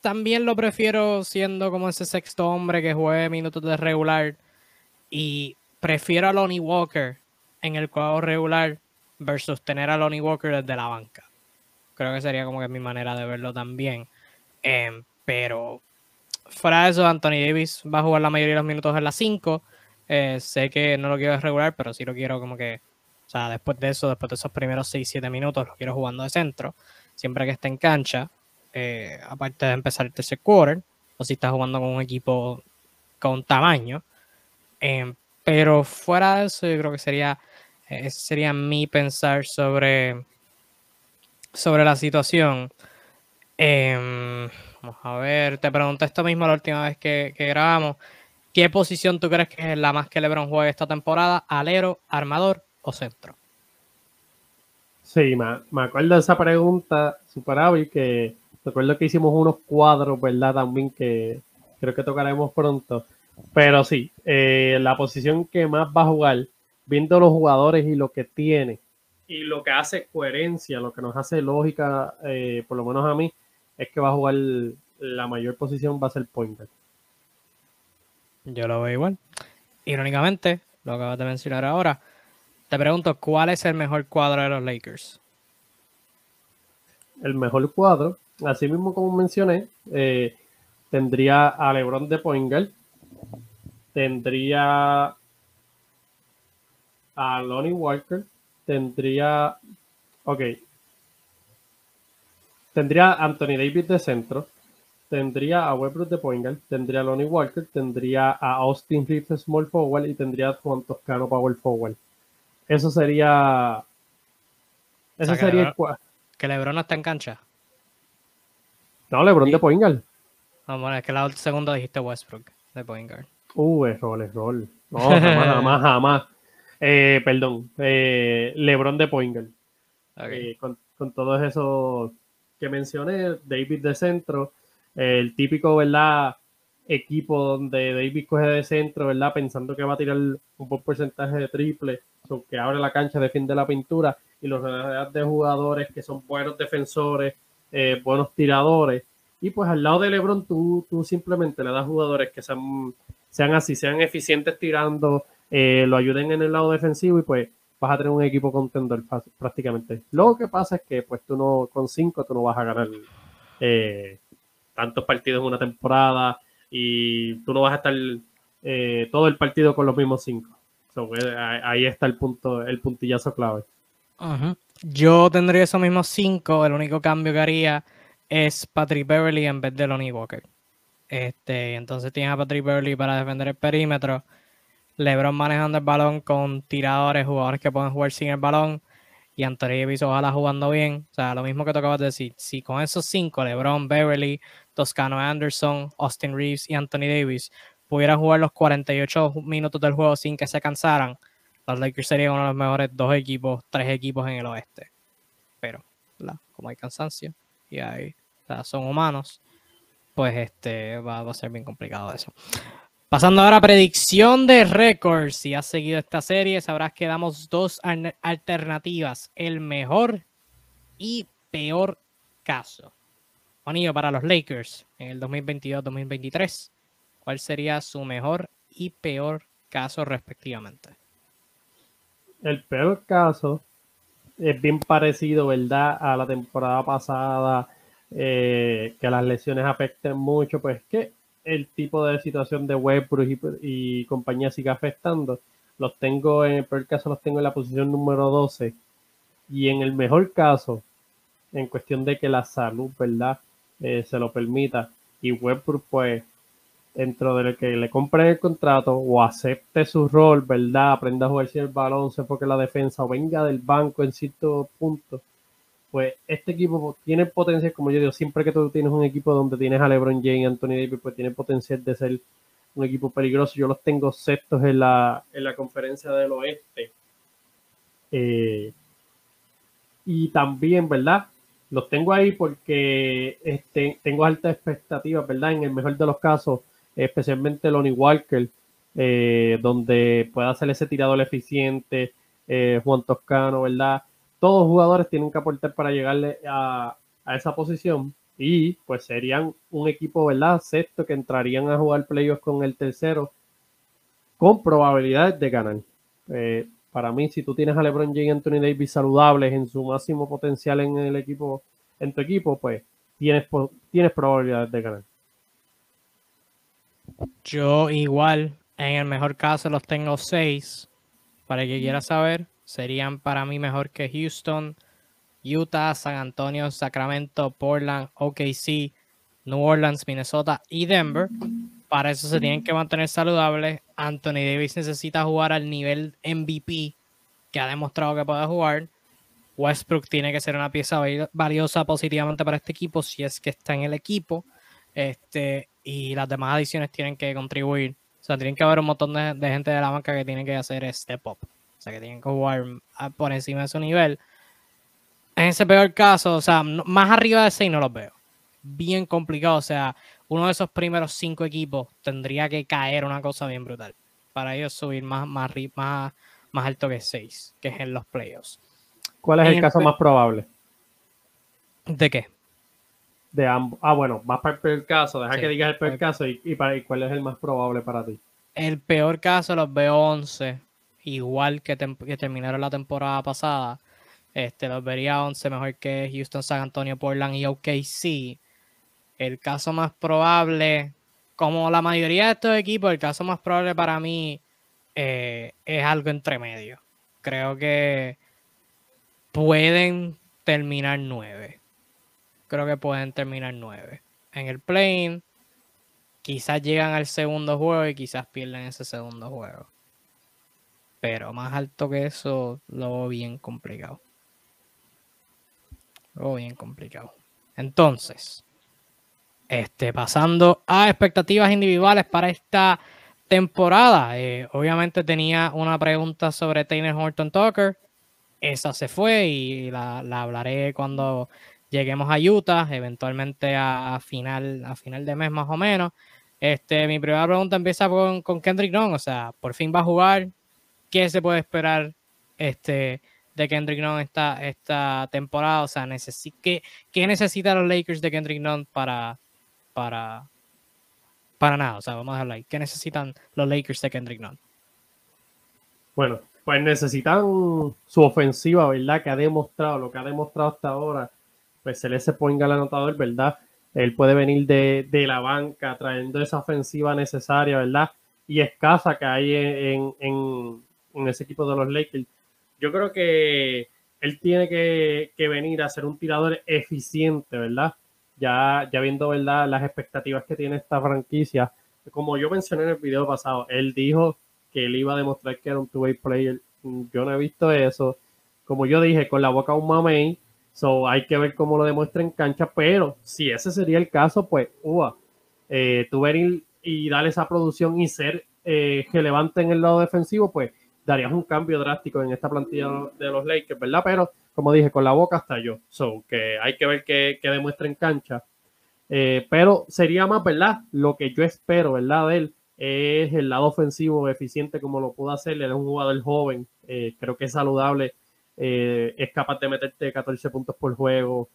también lo prefiero siendo como ese sexto hombre que juegue minutos de regular y prefiero a Lonnie Walker en el cuadro regular versus tener a Lonnie Walker desde la banca. Creo que sería como que mi manera de verlo también. Em, pero fuera de eso, Anthony Davis va a jugar la mayoría de los minutos en la 5. Eh, sé que no lo quiero regular, pero sí lo quiero como que, o sea, después de eso, después de esos primeros 6-7 minutos, lo quiero jugando de centro, siempre que esté en cancha, eh, aparte de empezar el tercer quarter, o si está jugando con un equipo con tamaño. Em, pero fuera de eso, yo creo que sería, ese sería mi pensar sobre, sobre la situación. Em, vamos a ver, te pregunté esto mismo la última vez que, grabamos. ¿Qué posición tú crees que es la más que LeBron juegue esta temporada? ¿Alero, armador o centro? Sí, me, me acuerdo de esa pregunta super hábil que recuerdo que hicimos unos cuadros, ¿verdad? También que creo que tocaremos pronto. Pero sí, eh, la posición que más va a jugar, viendo los jugadores y lo que tiene, y lo que hace coherencia, lo que nos hace lógica, eh, por lo menos a mí, es que va a jugar la mayor posición, va a ser pointer. Yo lo veo igual. Irónicamente, lo acabas de mencionar ahora, te pregunto, ¿cuál es el mejor cuadro de los Lakers? El mejor cuadro, así mismo como mencioné, eh, tendría a LeBron de Pointer, tendría a Lonnie Walker, tendría, ok, tendría a Anthony Davis de centro, tendría a Westbrook de point tendría a Lonnie Walker, tendría a Austin Reeves small forward y tendría a Juan Toscano power forward. Eso sería, eso sería el que LeBron no está en cancha. No, LeBron de point No, bueno, es que la segunda dijiste Westbrook de point guard. Uh, error, error. No, jamás, jamás, jamás. Eh, perdón, eh, LeBron de Pointer. Eh, con, con, todos esos que mencioné, David de centro, el típico, ¿verdad? Equipo donde David coge de centro, ¿verdad? Pensando que va a tirar un buen porcentaje de triple, que abre la cancha, defiende la pintura, y los de jugadores que son buenos defensores, buenos tiradores. Y pues al lado de LeBron, tú, tú simplemente le das jugadores que sean, sean así, sean eficientes tirando, eh, lo ayuden en el lado defensivo y pues vas a tener un equipo contendor prácticamente. Lo que pasa es que pues tú no, con cinco tú no vas a ganar eh, tantos partidos en una temporada y tú no vas a estar eh, todo el partido con los mismos cinco. Pues, ahí está el punto, el puntillazo clave. Yo tendría esos mismos cinco, el único cambio que haría es Patrick Beverly en vez de Lonnie Walker. Este, entonces tienes a Patrick Beverly para defender el perímetro LeBron manejando el balón con tiradores, jugadores que pueden jugar sin el balón y Anthony Davis ojalá jugando bien. O sea, lo mismo que tú acabas de decir. Si con esos cinco, LeBron, Beverly, Toscano Anderson, Austin Reeves y Anthony Davis pudieran jugar los 48 minutos del juego sin que se cansaran, los Lakers serían uno de los mejores dos equipos, tres equipos en el oeste. Pero, como hay cansancio y hay, son humanos, pues este va, va a ser bien complicado eso. Pasando ahora a predicción de récords. Si has seguido esta serie, sabrás que damos dos alternativas: el mejor y peor caso. Juanillo, para los Lakers en el 2022-2023, ¿cuál sería su mejor y peor caso respectivamente? El peor caso es bien parecido, ¿verdad? A la temporada pasada, eh, que las lesiones afecten mucho, pues que el tipo de situación de Westbrook y, y compañía sigue afectando. Los tengo, en el peor caso, los tengo en la posición número 12. Y en el mejor caso, en cuestión de que la salud, ¿verdad? Eh, se lo permita. Y Westbrook, pues, dentro de que le compre el contrato o acepte su rol, ¿verdad? Aprenda a jugar sin el balón, se enfoque la defensa o venga del banco en cierto punto pues este equipo tiene potencial, como yo digo, siempre que tú tienes un equipo donde tienes a LeBron James Anthony Davis, pues tiene potencial de ser un equipo peligroso. Yo los tengo sextos en la, en la conferencia del oeste. Eh, y también, ¿verdad? Los tengo ahí porque este, tengo altas expectativas, ¿verdad? En el mejor de los casos, especialmente Lonnie Walker, eh, donde pueda hacer ese tirador eficiente, eh, Juan Toscano, ¿verdad? Todos los jugadores tienen que aportar para llegarle a, a esa posición y pues serían un equipo, ¿verdad? Sexto que entrarían a jugar playoffs con el tercero con probabilidades de ganar. Eh, para mí, si tú tienes a LeBron James y Anthony Davis saludables en su máximo potencial en el equipo, en tu equipo, pues tienes, tienes probabilidades de ganar. Yo igual, en el mejor caso los tengo seis. Para el que quiera saber, serían para mí mejor que Houston, Utah, San Antonio, Sacramento, Portland, OKC, New Orleans, Minnesota y Denver. Para eso se tienen que mantener saludables. Anthony Davis necesita jugar al nivel MVP que ha demostrado que puede jugar. Westbrook tiene que ser una pieza valiosa positivamente para este equipo si es que está en el equipo. Este, y las demás adiciones tienen que contribuir. O sea, tienen que haber un montón de, gente de la banca que tienen que hacer step up. O sea, que tienen que jugar por encima de su nivel. En ese peor caso, o sea, más arriba de 6 no los veo. Bien complicado. O sea, uno de esos primeros cinco equipos tendría que caer una cosa bien brutal para ellos subir más, más, más, más alto que 6, que es en los playoffs. ¿Cuál es el caso más probable? ¿De qué? De ambos. Ah, bueno, vas para el peor caso. Deja que digas el peor caso y, y, para, y cuál es el más probable para ti. El peor caso los veo 11, igual que, terminaron la temporada pasada. Este, los vería 11 mejor que Houston, San Antonio, Portland y OKC. El caso más probable, como la mayoría de estos equipos, el caso más probable para mí eh, es algo entre medio. Creo que pueden terminar 9. Creo que pueden terminar 9. En el plane, quizás llegan al segundo juego y quizás pierden ese segundo juego. Pero más alto que eso, lo veo bien complicado. Oh, bien complicado. Entonces, este, pasando a expectativas individuales para esta temporada. Eh, obviamente tenía una pregunta sobre Taylor Horton Tucker. Esa se fue y la, hablaré cuando lleguemos a Utah, eventualmente a, final, a final de mes más o menos. Este, mi primera pregunta empieza con, con Kendrick Nunn, o sea, por fin va a jugar. ¿Qué se puede esperar este, de Kendrick Nunn esta, esta temporada. O sea, ¿qué, ¿qué necesitan los Lakers de Kendrick Nunn para, para, para nada? O sea, vamos a dejarlo ahí. ¿Qué necesitan los Lakers de Kendrick Nunn? Bueno, pues necesitan su ofensiva, ¿verdad? Que ha demostrado, lo que ha demostrado hasta ahora, pues se le se ponga el anotador, ¿verdad? Él puede venir de, la banca trayendo esa ofensiva necesaria, ¿verdad? Y escasa que hay en, en ese equipo de los Lakers yo creo que él tiene que, venir a ser un tirador eficiente, ¿verdad? Ya, ya viendo, ¿verdad? Las expectativas que tiene esta franquicia. Como yo mencioné en el video pasado, él dijo que él iba a demostrar que era un two-way player. Yo no he visto eso. Como yo dije, con la boca un mamey. So, hay que ver cómo lo demuestra en cancha. Pero si ese sería el caso, pues, uva, eh, tú venir y darle esa producción y ser eh, relevante en el lado defensivo, pues darías un cambio drástico en esta plantilla de los Lakers, ¿verdad? Pero, como dije, con la boca hasta yo. So, que hay que ver qué, demuestra en cancha. Eh, pero sería más, ¿verdad? Lo que yo espero, ¿verdad? De él es el lado ofensivo eficiente como lo pudo hacer. Él es un jugador joven, eh, creo que es saludable, eh, es capaz de meterte 14 puntos por juego,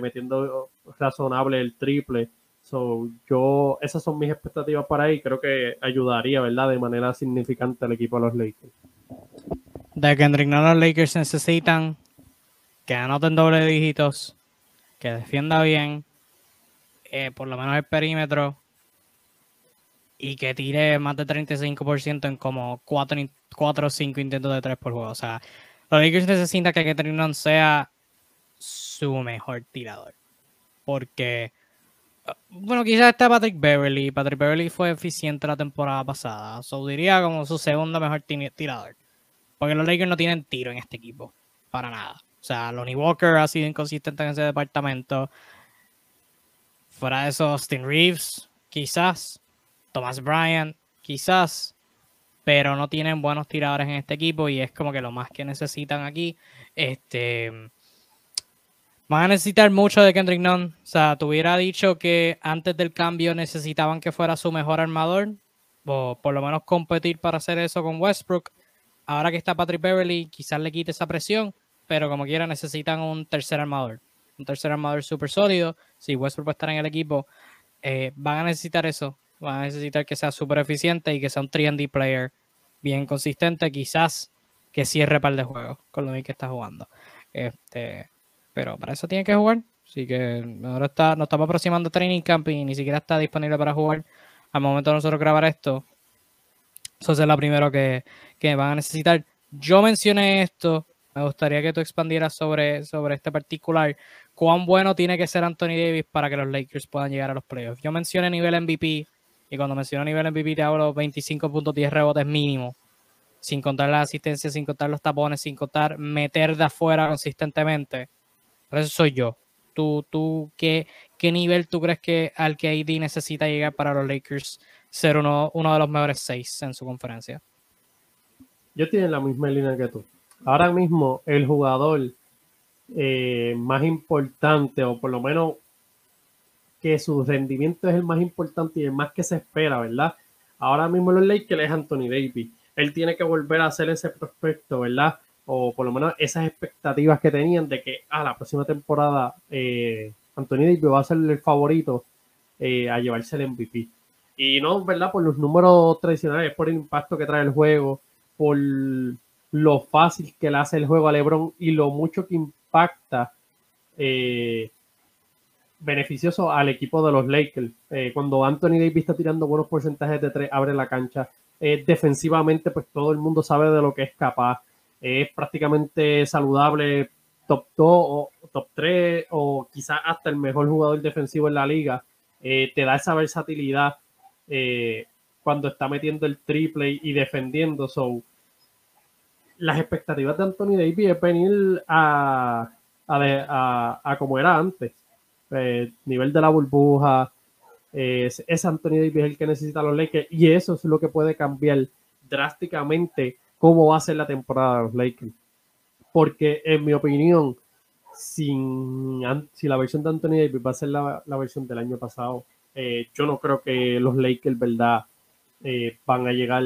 metiendo razonable el triple. So, yo, esas son mis expectativas para ahí. Creo que ayudaría, ¿verdad? De manera significante al equipo de los Lakers. De Kendrick no los Lakers necesitan que anoten doble dígitos, que defienda bien, eh, por lo menos el perímetro, y que tire más de 35% en como 4, o 5 intentos de 3 por juego. O sea, los Lakers necesitan que Kendrick sea su mejor tirador. Porque bueno, quizás está Patrick Beverly. Patrick Beverly fue eficiente la temporada pasada. So diría como su segundo mejor tirador. Porque los Lakers no tienen tiro en este equipo. Para nada. O sea, Lonnie Walker ha sido inconsistente en ese departamento. Fuera de eso, Austin Reeves, quizás. Thomas Bryant, quizás. Pero no tienen buenos tiradores en este equipo y es como que lo más que necesitan aquí. Este Van a necesitar mucho de Kendrick Nunn. O sea, te hubiera dicho que antes del cambio necesitaban que fuera su mejor armador. o por lo menos competir para hacer eso con Westbrook. Ahora que está Patrick Beverly, quizás le quite esa presión, pero como quiera necesitan un tercer armador. Un tercer armador súper sólido. Si Westbrook va estar en el equipo, eh, van a necesitar eso. Van a necesitar que sea súper eficiente y que sea un 3D player bien consistente. Quizás que cierre par de juegos con lo bien que está jugando. Este, pero para eso tiene que jugar. Así que ahora está, nos estamos aproximando a Training Camp y ni siquiera está disponible para jugar. Al momento de nosotros grabar esto, eso es lo primero que, que van a necesitar. Yo mencioné esto, me gustaría que tú expandieras sobre, sobre este particular. ¿Cuán bueno tiene que ser Anthony Davis para que los Lakers puedan llegar a los playoffs? Yo mencioné nivel MVP y cuando menciono nivel MVP te hablo 25.10 rebotes mínimo sin contar la asistencia, sin contar los tapones, sin contar meter de afuera consistentemente. Pero eso soy yo. ¿Tú, tú qué, qué nivel tú crees que al que AD necesita llegar para los Lakers ser uno, uno de los mejores seis en su conferencia? Yo tengo la misma línea que tú. Ahora mismo el jugador eh, más importante, o por lo menos que su rendimiento es el más importante y el más que se espera, ¿verdad? Ahora mismo los Lakers es Anthony Davis él tiene que volver a hacer ese prospecto, ¿verdad? O por lo menos esas expectativas que tenían de que a ah, la próxima temporada eh, Anthony Davis va a ser el favorito eh, a llevarse el MVP. Y no, ¿verdad? Por los números tradicionales, por el impacto que trae el juego, por lo fácil que le hace el juego a LeBron y lo mucho que impacta eh, beneficioso al equipo de los Lakers. cuando Anthony Davis está tirando buenos porcentajes de tres, abre la cancha, defensivamente, pues todo el mundo sabe de lo que es capaz. Es prácticamente saludable, top 2 o top 3 o quizás hasta el mejor jugador defensivo en la liga. Eh, te da esa versatilidad eh, cuando está metiendo el triple y defendiendo. So, las expectativas de Anthony Davis es venir a, a, como era antes. Eh, nivel de la burbuja, es, Anthony Davis el que necesita los Lakers y eso es lo que puede cambiar drásticamente cómo va a ser la temporada de los Lakers. Porque en mi opinión, sin, si la versión de Anthony Davis va a ser la, versión del año pasado, eh, yo no creo que los Lakers, verdad, eh, van a llegar,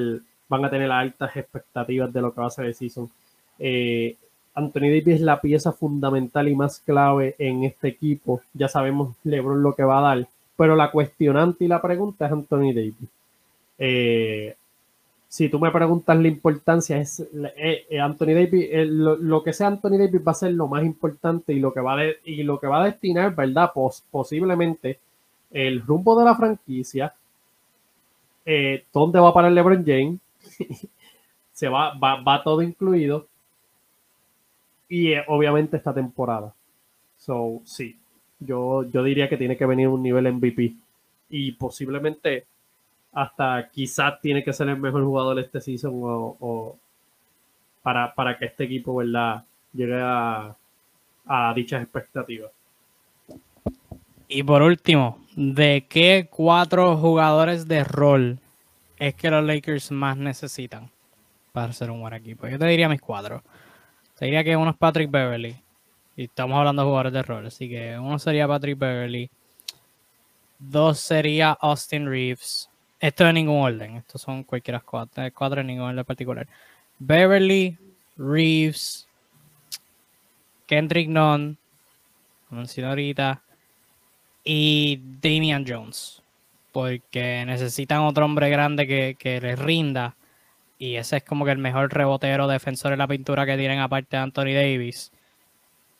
van a tener altas expectativas de lo que va a ser el season. Eh, Anthony Davis es la pieza fundamental y más clave en este equipo. Ya sabemos LeBron lo que va a dar pero la cuestionante y la pregunta es Anthony Davis. Si tú me preguntas la importancia, es Anthony Davis, lo, que sea Anthony Davis va a ser lo más importante y lo que va, y lo que va a destinar, ¿verdad? posiblemente el rumbo de la franquicia, dónde va a parar LeBron James, se va, va, va, todo incluido, y obviamente esta temporada. So, sí, yo, yo diría que tiene que venir un nivel MVP. Y posiblemente hasta quizás tiene que ser el mejor jugador este season o, para, para, que este equipo ¿verdad? llegue a, a dichas expectativas. Y por último, ¿de qué cuatro jugadores de rol es que los Lakers más necesitan para ser un buen equipo? Yo te diría mis cuatro. Te diría que uno es Patrick Beverly, y estamos hablando de jugadores de rol. Así que uno sería Patrick Beverly. Dos sería Austin Reeves. Esto en ningún orden. Estos son cualquiera cuatro, eh, cuatro en ningún orden particular. Beverly, Reeves, Kendrick Nunn, como ahorita, y Damian Jones. Porque necesitan otro hombre grande que, que les rinda. Y ese es como que el mejor rebotero defensor en la pintura que tienen aparte de Anthony Davis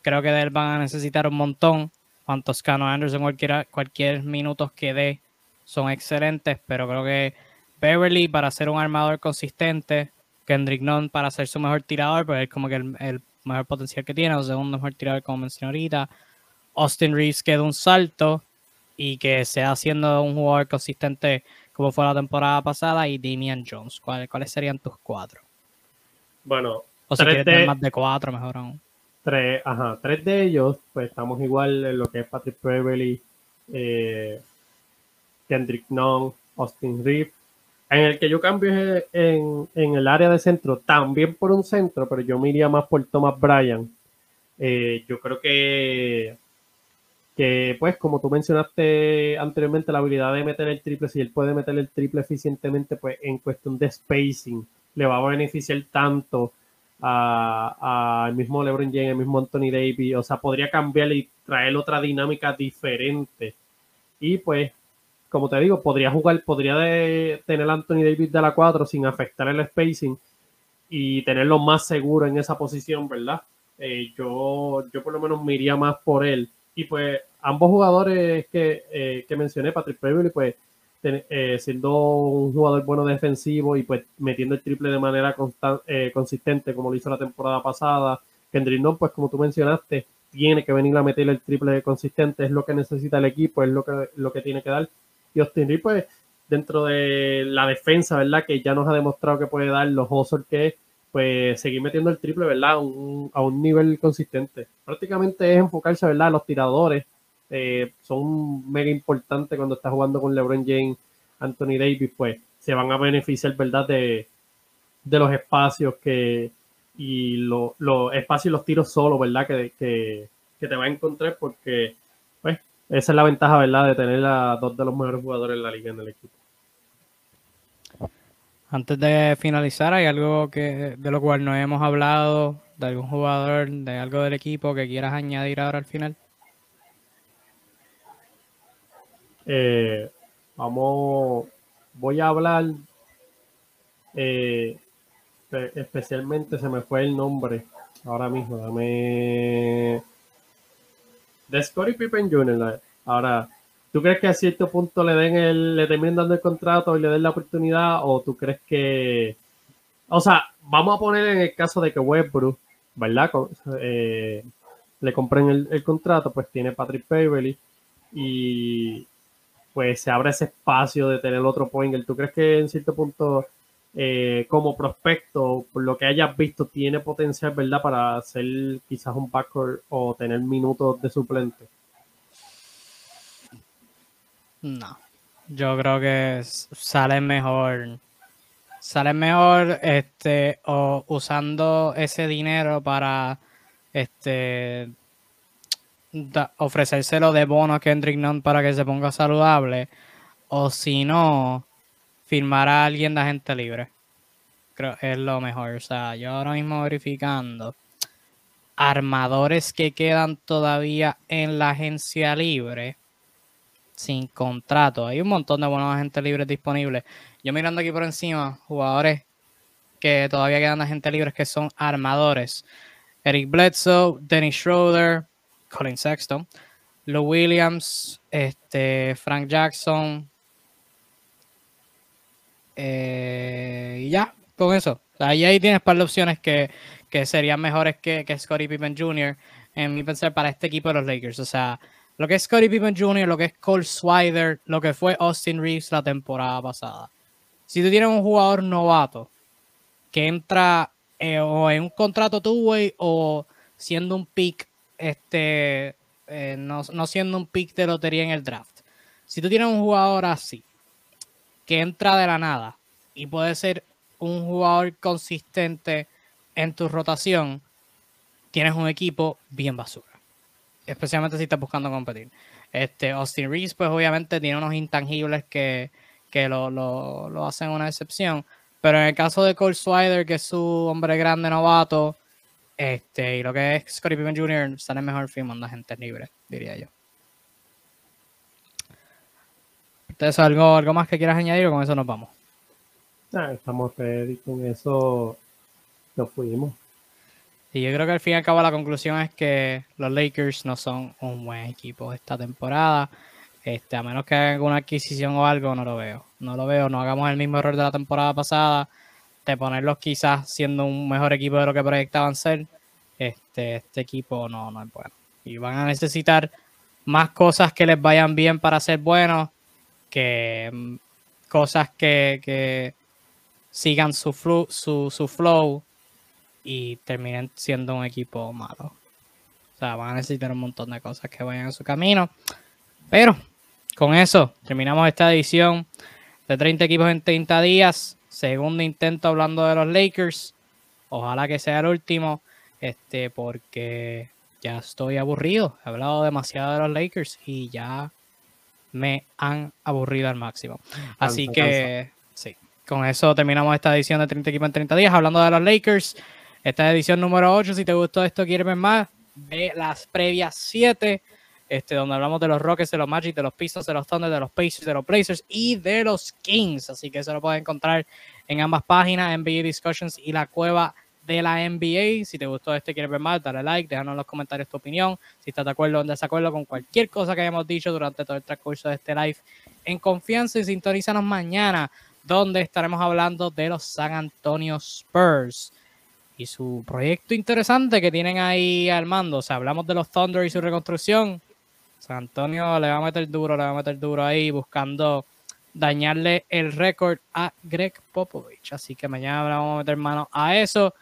creo que de él van a necesitar un montón. Juan Toscano Anderson, cualquier, cualquier minutos que dé, son excelentes, pero creo que Beverly para ser un armador consistente, Kendrick Nunn para ser su mejor tirador, porque es como que el, mejor potencial que tiene, o segundo mejor tirador, como mencioné ahorita. Austin Reeves que un salto y que sea siendo un jugador consistente como fue la temporada pasada, y Damian Jones. ¿Cuáles, cuáles serían tus cuatro? Bueno, o si quieres tener más de cuatro, mejor aún. Tres, ajá, tres de ellos, pues estamos igual en lo que es Patrick Beverly, eh, Kendrick Nunn, Austin Reeves. En el que yo cambio es en, el área de centro, también por un centro, pero yo me iría más por Thomas Bryan. Eh, yo creo que que pues como tú mencionaste anteriormente, la habilidad de meter el triple, si él puede meter el triple eficientemente, pues en cuestión de spacing, le va a beneficiar tanto al mismo LeBron James, al mismo Anthony Davis, o sea, podría cambiar y traer otra dinámica diferente. Y pues, como te digo, podría jugar, podría tener a Anthony Davis de la 4 sin afectar el spacing y tenerlo más seguro en esa posición, ¿verdad? Eh, yo, yo por lo menos me iría más por él y pues ambos jugadores que, eh, que mencioné, Patrick Beverly, pues eh, siendo un jugador bueno defensivo y pues metiendo el triple de manera eh, consistente como lo hizo la temporada pasada. Kendrick no, pues como tú mencionaste, tiene que venir a meter el triple consistente, es lo que necesita el equipo, es lo que, lo que tiene que dar. Y Austin Reed, pues dentro de la defensa, ¿verdad? Que ya nos ha demostrado que puede dar los Osor que es, pues seguir metiendo el triple, ¿verdad? Un, a un nivel consistente. Prácticamente es enfocarse, ¿verdad? Los tiradores. Eh, son mega importantes cuando está jugando con LeBron James, Anthony Davis, pues se van a beneficiar, ¿verdad? De, de los espacios que y los espacios y los tiros solos, ¿verdad? Que, que, que, te va a encontrar porque, pues, esa es la ventaja, ¿verdad? De tener a dos de los mejores jugadores en la liga en el equipo. Antes de finalizar, ¿hay algo que de lo cual no hemos hablado? ¿De algún jugador, de algo del equipo que quieras añadir ahora al final? Eh, vamos, voy a hablar, eh, especialmente se me fue el nombre ahora mismo, dame... De Scottie Pippen Jr. Ahora, ¿Tú crees que a cierto punto le den el, le terminen dando el contrato y le den la oportunidad? ¿O tú crees que. O sea, vamos a poner en el caso de que Westbrook, ¿verdad? Eh, le compren el, contrato, pues tiene Patrick Beverly y pues se abre ese espacio de tener otro point. ¿Tú crees que en cierto punto, eh, como prospecto, por lo que hayas visto, tiene potencial, ¿verdad? Para ser quizás un backcourt o tener minutos de suplente? No. Yo creo que sale mejor. Sale mejor este o usando ese dinero para este ofrecérselo de bono a Kendrick Nunn para que se ponga saludable o si no firmar a alguien de agente libre. Creo que es lo mejor. O sea, yo ahora mismo verificando armadores que quedan todavía en la agencia libre sin contrato. Hay un montón de buenos agentes libres disponibles. Yo mirando aquí por encima, jugadores que todavía quedan agentes libres que son armadores. Eric Bledsoe, Dennis Schroeder, Colin Sexton, Lou Williams, este, Frank Jackson. Eh, y ya, con eso. Ahí, ahí tienes par de opciones que, serían mejores que, que Scottie Pippen Jr. en mi pensar para este equipo de los Lakers. O sea, lo que es Scottie Pippen Jr., lo que es Cole Swider, lo que fue Austin Reeves la temporada pasada. Si tú tienes un jugador novato que entra eh, o en un contrato two-way o siendo un pick, este, eh, no, no siendo un pick de lotería en el draft. Si tú tienes un jugador así, que entra de la nada y puede ser un jugador consistente en tu rotación, tienes un equipo bien basura especialmente si estás buscando competir. Este, Austin Reeves, pues obviamente tiene unos intangibles que, lo, hacen una excepción. Pero en el caso de Cole Swider, que es su hombre grande novato, este, y lo que es Scottie Pippen Jr., sale mejor firmando a gente libre, diría yo. Entonces, ¿algo, ¿algo más que quieras añadir o con eso nos vamos? Ah, estamos ready, con eso nos fuimos. Y yo creo que al fin y al cabo la conclusión es que los Lakers no son un buen equipo esta temporada. Este, a menos que hagan alguna adquisición o algo, no lo veo. No lo veo, no hagamos el mismo error de la temporada pasada, de ponerlos quizás siendo un mejor equipo de lo que proyectaban ser. Este, este equipo no, no es bueno. Y van a necesitar más cosas que les vayan bien para ser buenos que mm, cosas que, que sigan su, su, su flow y terminen siendo un equipo malo. O sea, van a necesitar un montón de cosas que vayan a su camino. Pero con eso terminamos esta edición de 30 equipos en 30 días. Segundo intento hablando de los Lakers. Ojalá que sea el último. Este, porque ya estoy aburrido. He hablado demasiado de los Lakers y ya me han aburrido al máximo. Así que, sí, con eso terminamos esta edición de 30 equipos en 30 días hablando de los Lakers. Esta es edición número 8. Si te gustó esto, quieres ver más, ve las previas 7. Este, donde hablamos de los Rockets, de los Magic, de los Pistons, de los Thunder, de los Pacers, de los Blazers y de los Kings. Así que eso lo puedes encontrar en ambas páginas, NBA Discussions y la cueva de la NBA. Si te gustó este quieres ver más, dale like, déjanos en los comentarios tu opinión. Si estás de acuerdo o en desacuerdo con cualquier cosa que hayamos dicho durante todo el transcurso de este live, en confianza y sintonízanos mañana, donde estaremos hablando de los San Antonio Spurs y su proyecto interesante que tienen ahí armando. O sea, hablamos de los Thunder y su reconstrucción. San Antonio le va a meter duro, le va a meter duro ahí buscando dañarle el récord a Greg Popovich. Así que mañana vamos a meter mano a eso.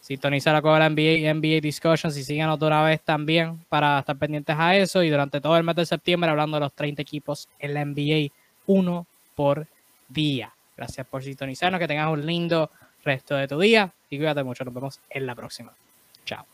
Sintoniza la cueva de la NBA, NBA Discussions y síganos una vez también para estar pendientes a eso. Y durante todo el mes de septiembre hablando de los 30 equipos en la NBA, uno por día. Gracias por sintonizarnos, que tengas un lindo resto de tu día y cuídate mucho. Nos vemos en la próxima. Chao.